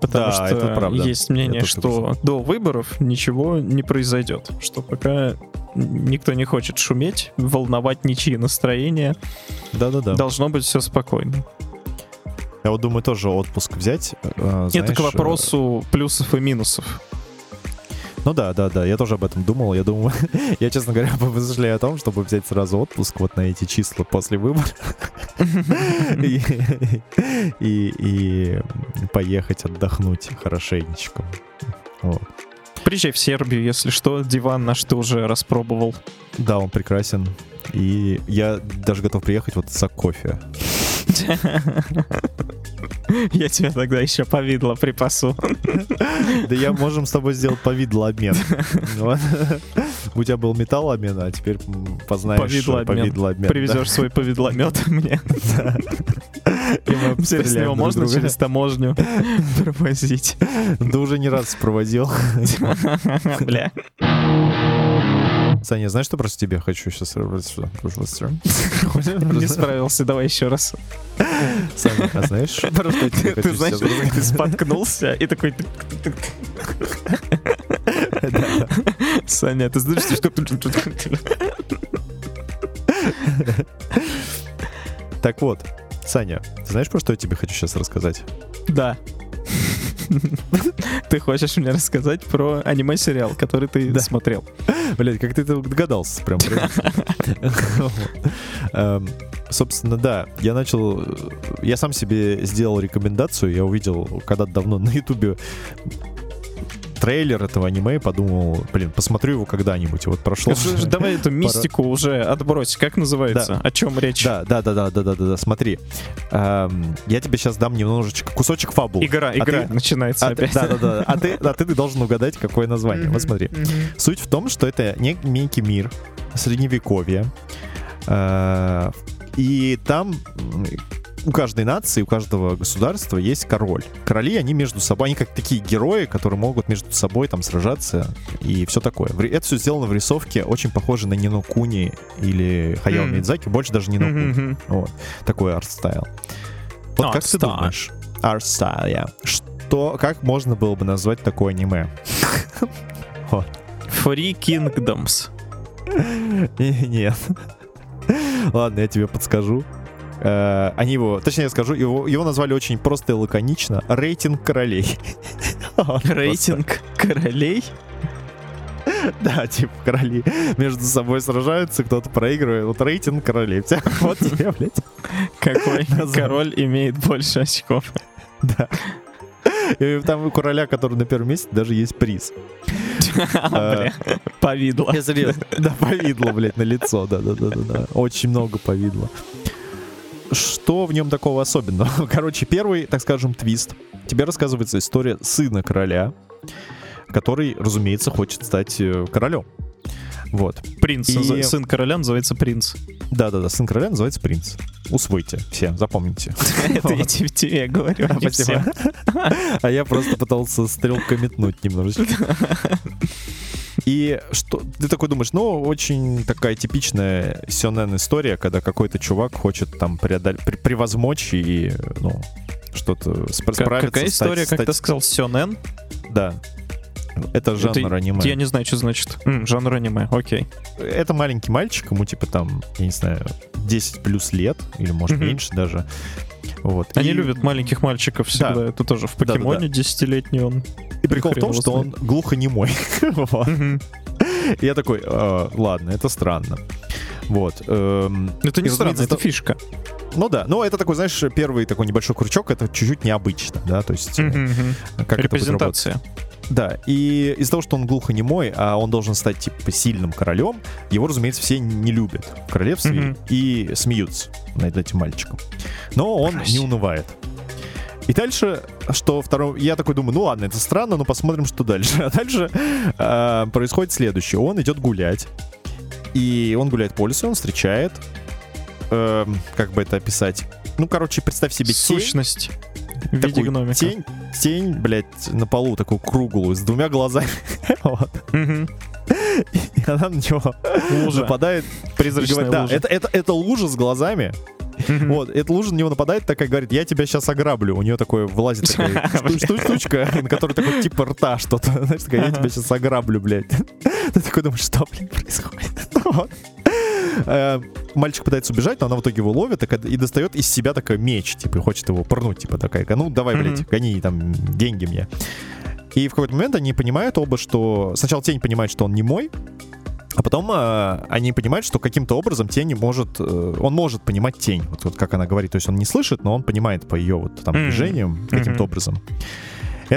Потому Да, что это правда. есть мнение, Это что до выборов ничего не произойдет. Что пока никто не хочет шуметь, волновать ничьи настроения. Да-да-да. Должно быть все спокойно. Я вот думаю тоже отпуск взять. э, Это знаешь, к вопросу плюсов и минусов. Ну да, да, да, я тоже об этом думал. Я думаю, *laughs* я, честно говоря, *laughs* помышляю о том, чтобы взять сразу отпуск вот на эти числа после выборов. *laughs* И- И и поехать отдохнуть хорошенечко. Вот. Приезжай в Сербию, если что, диван наш ты уже распробовал. Да, он прекрасен. И я даже готов приехать вот за кофе. *laughs* Я тебе тогда еще повидло припасу. Да я можем с тобой сделать повидлообмен. *laughs* Вот. У тебя был металлообмен, а теперь познаешь Повидлообмен. повидлообмен. Привезешь свой повидломет *laughs* мне. Да. И с него можно через таможню *laughs* провозить. Да уже не раз проводил. *laughs* Бля. Саня, знаешь, что просто тебе хочу сейчас Не справился, давай еще раз. Саня, а знаешь, Ты знаешь, ты споткнулся и такой... Саня, ты знаешь, что... Так вот, Саня, ты знаешь, про что я тебе хочу сейчас рассказать? Да. Ты хочешь мне рассказать про аниме-сериал, который ты Да. смотрел? Блять, как ты это догадался прям. Эм, Собственно, да, я начал, э, я сам себе сделал рекомендацию, я увидел когда-то давно на ютубе трейлер этого аниме и подумал, блин, посмотрю его когда-нибудь. Вот прошло... Давай эту мистику уже отбрось. Как называется? О чем речь? Да, да, да, да, да, да, да, да, смотри. Эм, Я тебе сейчас дам немножечко кусочек фабулы. Игра, А игра начинается А опять. Да, да, да. А ты, а ты должен угадать, какое название. Вот смотри. Суть в том, что это не- некий мир средневековья. Э, И там у каждой нации, у каждого государства есть король. Короли, они между собой, они как такие герои, которые могут между собой там сражаться и все такое. Это все сделано в рисовке, очень похоже на Нино Куни или Хаяо Миядзаки, больше даже Ни но Куни. Вот. Такой art style. Вот как ты Art style. думаешь? Art style, я. Что, как можно было бы назвать такое аниме? *laughs* Three Kingdoms. *laughs* Нет. Ладно, я тебе подскажу. Э, Они его, точнее я скажу, его, его назвали очень просто и лаконично. Рейтинг королей. *laughs* Рейтинг королей. Да, типа короли между собой сражаются, кто-то проигрывает. Вот рейтинг королей. *laughs* Вот тебе, блядь. Какой *laughs* король имеет больше очков? Да. И там у короля, который на первом месте, даже есть приз. Бля, Повидло. Я серьезно. Да, повидло, блядь, на лицо. Да, да, да, да. Очень много повидло. Что в нем такого особенного? *laughs* Короче, первый, так скажем, твист. Тебе рассказывается история сына короля, который, разумеется, хочет стать э, королем. Вот. Принц. И- Сын короля называется принц. Да-да-да, сын короля называется принц. Усвойте все, запомните. *laughs* Это я тебе говорю, а всем. *laughs* А я просто пытался стрелкой метнуть немножечко. *laughs* И что ты такой думаешь, ну, очень такая типичная сёнэн история, когда какой-то чувак хочет там преодолеть, превозмочь и, ну, что-то справиться. Какая история, как ты сказал, сёнэн? Да. Это жанр Это- аниме. Я не знаю, что значит. М, Жанр аниме, окей. Это маленький мальчик, ему типа там, я не знаю, 10 плюс лет, или может Мгм. меньше даже. Вот. Они И- любят маленьких мальчиков всегда. Это тоже в покемоне десятилетний он. И прикол в том, что он глухонемой. *laughs* Я такой, «А, ладно, это странно. Вот. эм, Это не странно, это фишка. Ну да, но это такой, знаешь, первый такой небольшой крючок, это чуть-чуть необычно, да, то есть э, как это. Репрезентация. Да, и из-за того, что он глухонемой, а он должен стать, типа, сильным королем, его, разумеется, все не любят в королевстве Мгм. и смеются над этим мальчиком. Но он Красиво. не унывает. И дальше, что второй... Я такой думаю, ну ладно, это странно, но посмотрим, что дальше. А дальше э, происходит следующее. Он идет гулять, и он гуляет по лесу, он встречает... эм, как бы это описать? Ну, короче, представь себе тень, Сущность в виде такую гномика. тень, тень, блядь, на полу такую круглую, с двумя глазами. *laughs* Вот. И она на него Лужа. нападает. и Призрачная говорит, да, это, это, это лужа с глазами. Вот, эта лужа на него нападает, такая говорит, я тебя сейчас ограблю. У нее такое вылазит такая *laughs* шту- шту- штучка, на которой такой типа рта что-то. *laughs* Знаешь, такая, я тебя сейчас ограблю, блядь. Ты такой думаешь, что, блин, происходит? Мальчик пытается убежать, но она в итоге его ловит и и достает из себя такой меч, типа, и хочет его пырнуть, типа, такая, ну, давай, блядь, Мгм. гони там деньги мне. И в какой-то момент они понимают оба, что... Сначала тень понимает, что он не мой, а потом э, они понимают, что каким-то образом тень может, э, он может понимать тень, вот, вот как она говорит, то есть он не слышит, но он понимает по ее вот там Мгм. движениям каким-то Мгм. образом. И,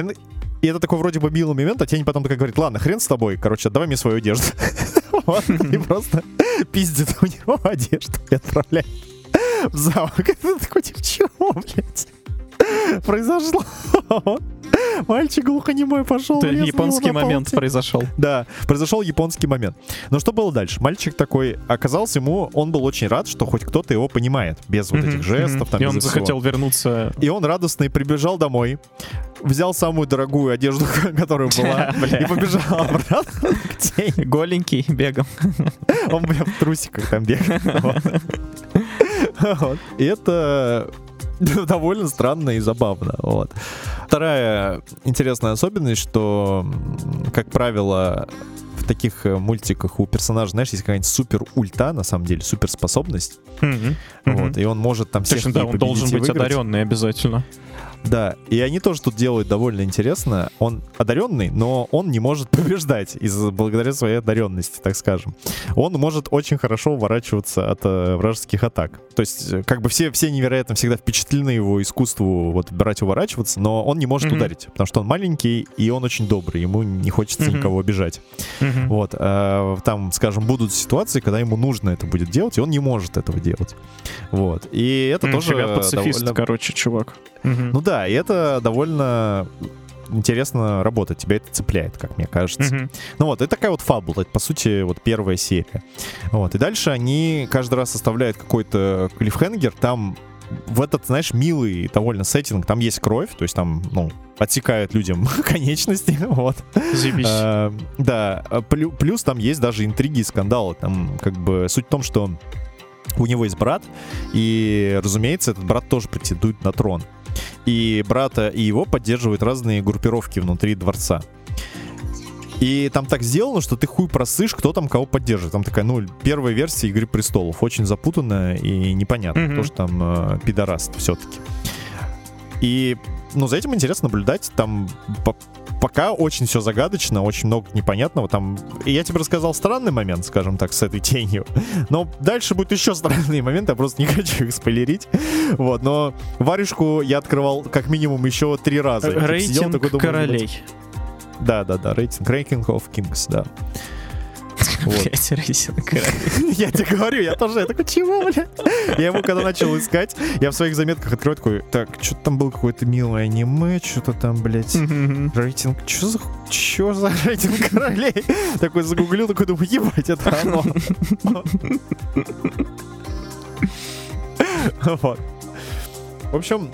и это такой вроде бы милый момент, а тень потом такая говорит, ладно, хрен с тобой, короче, отдавай мне свою одежду. *laughs* Вот, И *laughs* просто пиздит у него одежду и отправляет в замок. *laughs* Это такой, типа, чего, блядь? Произошло. Мальчик глухонемой пошел. Это японский момент произошел. Да, произошел японский момент. Но что было дальше? Мальчик такой оказался ему, он был очень рад, что хоть кто-то его понимает, без вот этих жестов. Там, И он всего. захотел вернуться. И он радостный прибежал домой, взял самую дорогую одежду, *laughs* которая была, и побежал обратно. Голенький бегом. Он, бля, в трусиках там. *laughs* Вот. И это *laughs* довольно странно и забавно. Вот. Вторая интересная особенность, что, как правило, в таких э, мультиках у персонажа, знаешь, есть какая-нибудь супер ульта, на самом деле, суперспособность. Мгм. Вот, Мгм. и он может там всех Точно, да, он должен быть выиграть. одаренный обязательно. Да, и они тоже тут делают довольно интересно. Он одаренный, но он не может *laughs* побеждать из благодаря своей одаренности, так скажем. Он может очень хорошо уворачиваться от э, вражеских атак. То есть, э, как бы все, все невероятно всегда впечатлены его искусству вот брать уворачиваться, но он не может Мгм. ударить, потому что он маленький и он очень добрый, ему не хочется Мгм. никого обижать. Мгм. Вот, а, там, скажем, будут ситуации, когда ему нужно это будет делать, и он не может этого делать. Вот, и это М, тоже пацифист, довольно короче, чувак. Мгм. ну да, и это довольно интересно работать, тебя это цепляет, как мне кажется. Мгм. Ну вот, это такая вот фабула, это, по сути, вот первая серия. Вот, и дальше они каждый раз составляют какой-то клиффхенгер, там в этот, знаешь, милый довольно сеттинг, там есть кровь, то есть там, ну, отсекают людям *laughs* конечности, *laughs* вот. Заебись. А, да, а плю- плюс там есть даже интриги и скандалы. Там как бы суть в том, что у него есть брат, и, разумеется, этот брат тоже претендует на трон. И брата и его поддерживают разные группировки внутри дворца. И там так сделано, что ты хуй просышь, кто там кого поддерживает. Там такая, ну, первая версия Игры престолов. Очень запутанная и непонятно, кто же там э, пидораст все-таки. И, ну, за этим интересно наблюдать. Там по- пока очень все загадочно, очень много непонятного. Там, и я тебе рассказал странный момент, скажем так, с этой тенью. Но дальше будут еще странные моменты, я просто не хочу их спойлерить. Вот, но варежку я открывал как минимум еще три раза. Типа сидел Рейтинг такой, думаю, королей. Да, да, да, рейтинг, Ranking of Kings, да. Блять, рейтинг. *laughs* Я тебе говорю, я тоже, я такой, чего, бля? Я его когда начал искать, я в своих заметках открою такой, так, что-то там было какое-то милое аниме, что-то там, блядь, рейтинг, что за, чё за рейтинг королей? Такой загуглил, такой, думаю, ебать, это оно. Вот. В общем,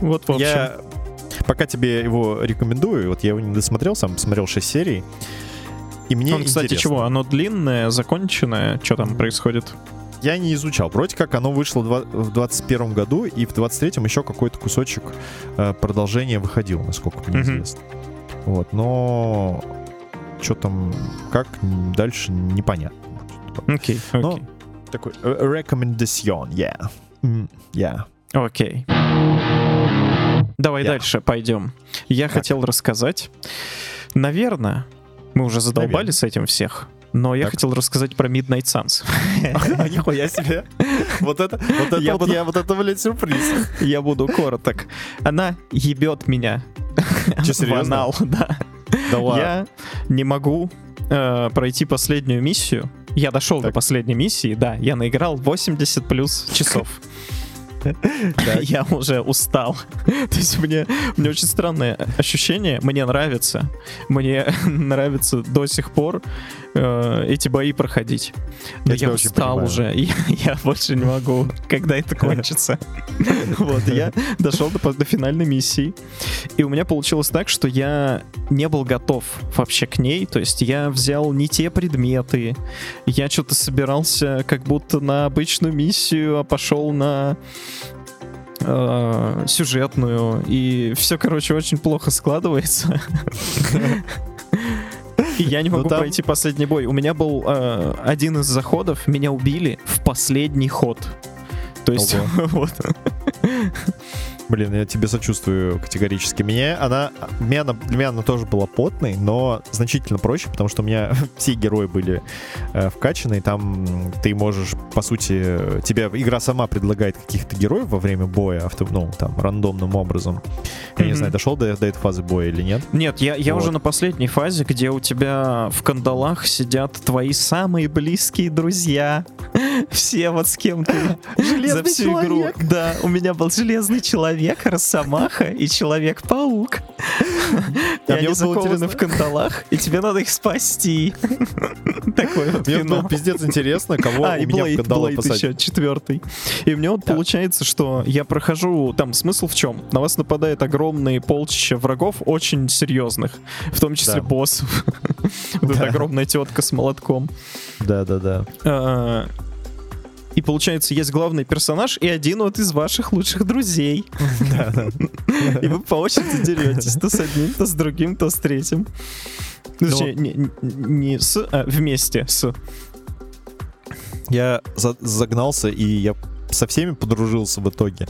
Вот, в общем. я пока тебе его рекомендую, вот я его не досмотрел, сам посмотрел 6 серий, и мне Он, кстати, интересно. чего? Оно длинное, законченное? Что там происходит? Я не изучал. Вроде как оно вышло в 21 году, и в 23-м еще какой-то кусочек э, продолжения выходил, насколько мне Мгм. известно. Вот, но что там, как дальше, непонятно. Окей, Но- окей. Такой э, recommendation, yeah. Yeah. Окей. Давай Я. дальше пойдем. Я Так. хотел рассказать. Наверное, мы уже задолбали Наверно. с этим всех. Но я Так. хотел рассказать про Midnight Suns. *laughs* Нихуя себе. Вот это, вот это, Я вот буду- я, вот это, блядь, сюрприз. Я буду короток. Она ебет меня. Че, В серьезно? анал, да. Да ладно. Я не могу э, пройти последнюю миссию. Я дошел до Так. последней миссии, да. Я наиграл 80 плюс часов. *laughs* Я уже устал. *laughs* То есть мне, мне очень странное ощущение. Мне нравится. Мне *laughs* нравится до сих пор э, эти бои проходить. Но Я я, устал уже. и Я, больше не могу. Когда это кончится? Вот, я дошел до, до финальной миссии. И у меня получилось так, что я не был готов вообще к ней. То есть я взял не те предметы. Я что-то собирался как будто на обычную миссию, а пошел на э, сюжетную. И все, короче, очень плохо складывается. И я не Ну, могу там- пройти последний бой. У меня был э, один из заходов, меня убили в последний ход. То есть, *laughs* вот. Блин, я тебе сочувствую категорически. Меня она, меня она, для меня она тоже была потной, но значительно проще, потому что у меня *laughs* все герои были э, вкачаны, и там ты можешь, по сути, тебе игра сама предлагает каких-то героев во время боя, авто, ну, там, рандомным образом. Я не Мгм. знаю, дошел до, до этой фазы боя или нет. Нет, я, я Вот. уже на последней фазе, где у тебя в кандалах сидят твои самые близкие друзья. *laughs* Все вот с кем ты *laughs* за всю человек. игру. Да, у меня был железный человек, Росомаха и Человек-паук. И мне они закованы в кандалах, и тебе надо их спасти. Такой вот Мне было пиздец интересно, кого А, у меня в кандалы еще четвертый. И у меня вот получается, что я прохожу, там смысл в чем? На вас нападает огромные полчища врагов, очень серьезных, в том числе боссов. *laughs* Вот эта огромная тетка с молотком. Да-да-да. И получается, есть главный персонаж и один вот из ваших лучших друзей. И вы по очереди деретесь. То с одним, то с другим, то с третьим. Ну, Точнее, не, не- с, а вместе с. Я за- загнался, и я со всеми подружился в итоге.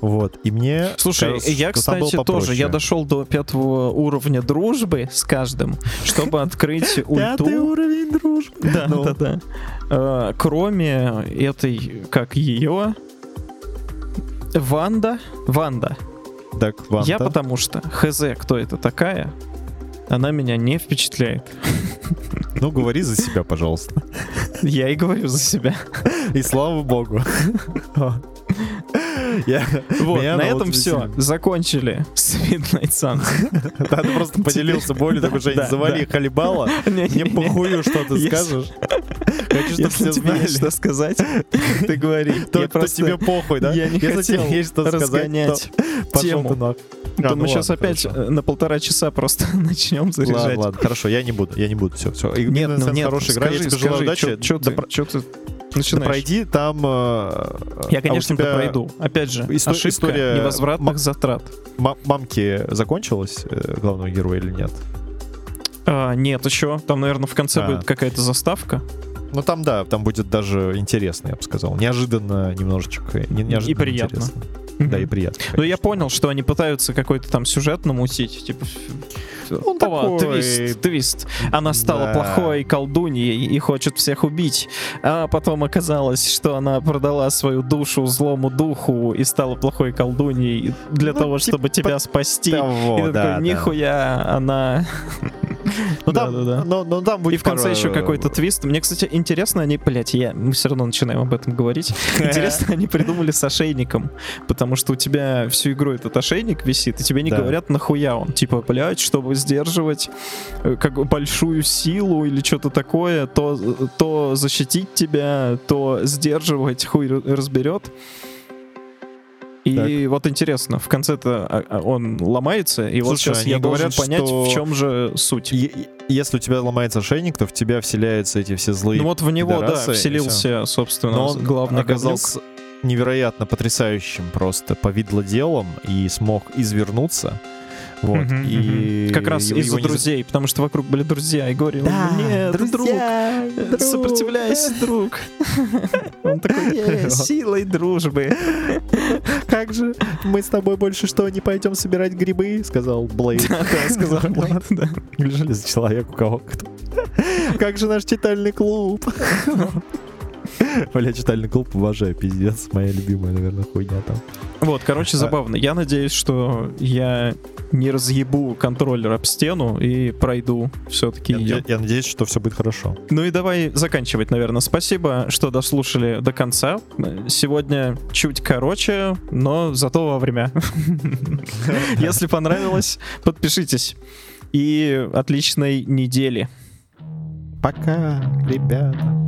Вот. И мне... Слушай, кажется, я, кстати, тоже. Я дошел до пятого уровня дружбы с каждым, чтобы открыть *laughs* ульту. уровень дружбы. Да, Ну. да, да. Э, Кроме этой, как ее, Ванда. Ванда. Так, Ванта. Я потому что хз, кто это такая, она меня не впечатляет. Ну, говори за себя, пожалуйста. Я и говорю за себя. И слава богу. *laughs* Я- Вот, на этом все. Закончили с Midnight Suns. Да, ты просто поделился болью, такой, Жень, завали халибала. Мне похую, что ты скажешь. Хочу, чтобы все есть что знали. сказать, ты говори. То, Я то просто- тебе похуй, да? Я не хотел тебе есть что сказать, разгонять тему. Ты нахуй. То А, мы ну сейчас ладно, опять хорошо. э, на полтора часа просто *laughs* начнем заряжать. Ладно, ладно, хорошо, я не буду, я не буду, все, все. Нет, ну нет, хорошая игра, я скажи, тебе скажи, удачи. чё- чё Да ты- про- чё ты да начинаешь? пройди, там... э, Я, а конечно, тебя пройду. Опять же, исто- ошибка история невозвратных затрат. ма- Мамки закончилась, э, главного героя или нет? А, нет, еще. Там, наверное, в конце А. будет какая-то заставка. Ну там, да, там будет даже интересно, я бы сказал. Неожиданно немножечко. не- неожиданно приятно. интересно. Да, и приятно. *laughs* Ну, я понял, что они пытаются какой-то там сюжет намутить, типа... Он О, такой- твист, твист. Она стала Да. плохой колдуньей и хочет всех убить. А потом оказалось, что она продала свою душу злому духу и стала плохой колдуньей для Ну, того, типа чтобы тебя спасти. Того, и ты да, такой, да. нихуя, она... *laughs* Ну там, Да-да-да. но, но там будет И в конце пара- еще какой-то твист. Мне, кстати, интересно, они, блять, я, мы все равно начинаем об этом говорить. *laughs* Интересно, они придумали с ошейником, потому что у тебя всю игру этот ошейник висит, и тебе не Да. говорят, нахуя он. Типа, блять, чтобы сдерживать э, как большую силу или что-то такое, то, то защитить тебя, то сдерживать, хуй ра- разберет. И вот интересно, в конце-то а, а, он ломается, и вот Слушай, сейчас они я должен говорят, понять, что- в чем же суть. Е- Если у тебя ломается ошейник, то в тебя вселяются эти все злые Ну вот в него, да, вселился, собственно, Но он главный оказался невероятно потрясаем просто повидлоделом и смог извернуться. Вот. Мгм, и мгм. Как раз из-за не за- друзей, потому что вокруг были друзья, и говорил, Да, нет, друг, друзья, друг». сопротивляйся, друг. *laughs* Он такой, «Не, *laughs* силой дружбы. Как же мы с тобой больше что, не пойдем собирать грибы? Сказал Блейд. *laughs* Да, сказал Блейд, да. Или железный человек у кого кто. Как же наш читальный клуб? *laughs* Бля, читальный клуб обожаю, пиздец. Моя любимая, наверное, хуйня там. Вот, короче, забавно. Я надеюсь, что я не разъебу контроллер об стену и пройду все-таки Я, я надеюсь, что все будет хорошо. Ну и давай заканчивать, наверное. Спасибо, что дослушали до конца. Сегодня чуть короче, но зато вовремя. *laughs* Если понравилось, подпишитесь. И отличной недели. Пока, ребята.